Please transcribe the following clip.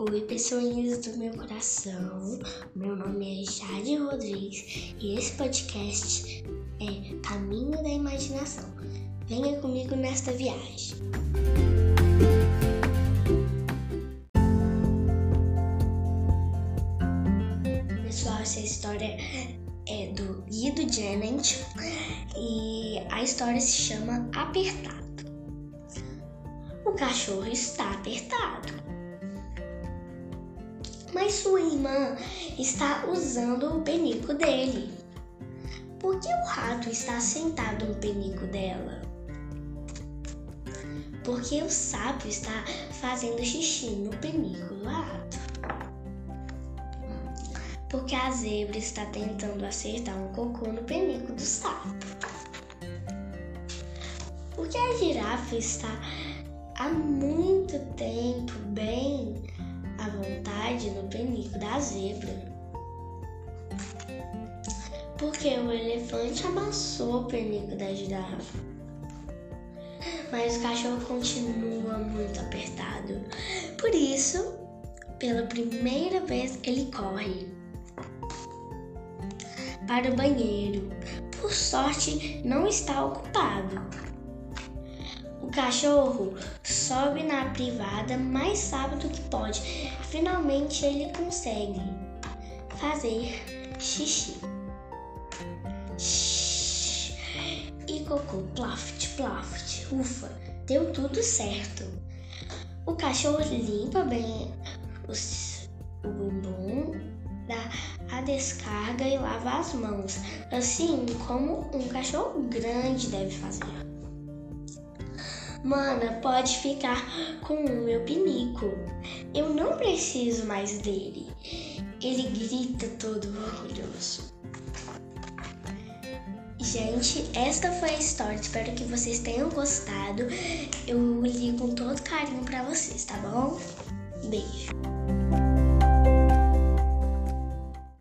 Oi, pessoinhas do meu coração. Meu nome é Jade Rodrigues e esse podcast é Caminho da Imaginação. Venha comigo nesta viagem. Pessoal, essa história é do Guido Jennings e a história se chama Apertado. O cachorro está apertado mas sua irmã está usando o penico dele. Por que o rato está sentado no penico dela? Porque o sapo está fazendo xixi no penico do rato. Porque a zebra está tentando acertar um cocô no penico do sapo. Porque a girafa está há muito tempo bem no penico da zebra. Porque o elefante amassou o penico da girafa. Mas o cachorro continua muito apertado. Por isso, pela primeira vez, ele corre para o banheiro. Por sorte, não está ocupado. Cachorro sobe na privada mais rápido que pode. Finalmente ele consegue fazer xixi. E cocô, plaft, plaft, ufa, deu tudo certo. O cachorro limpa bem os, o bumbum, dá a descarga e lava as mãos, assim como um cachorro grande deve fazer. Mana, pode ficar com o meu pinico. Eu não preciso mais dele. Ele grita todo orgulhoso. Gente, esta foi a história. Espero que vocês tenham gostado. Eu li com todo carinho para vocês, tá bom? Beijo.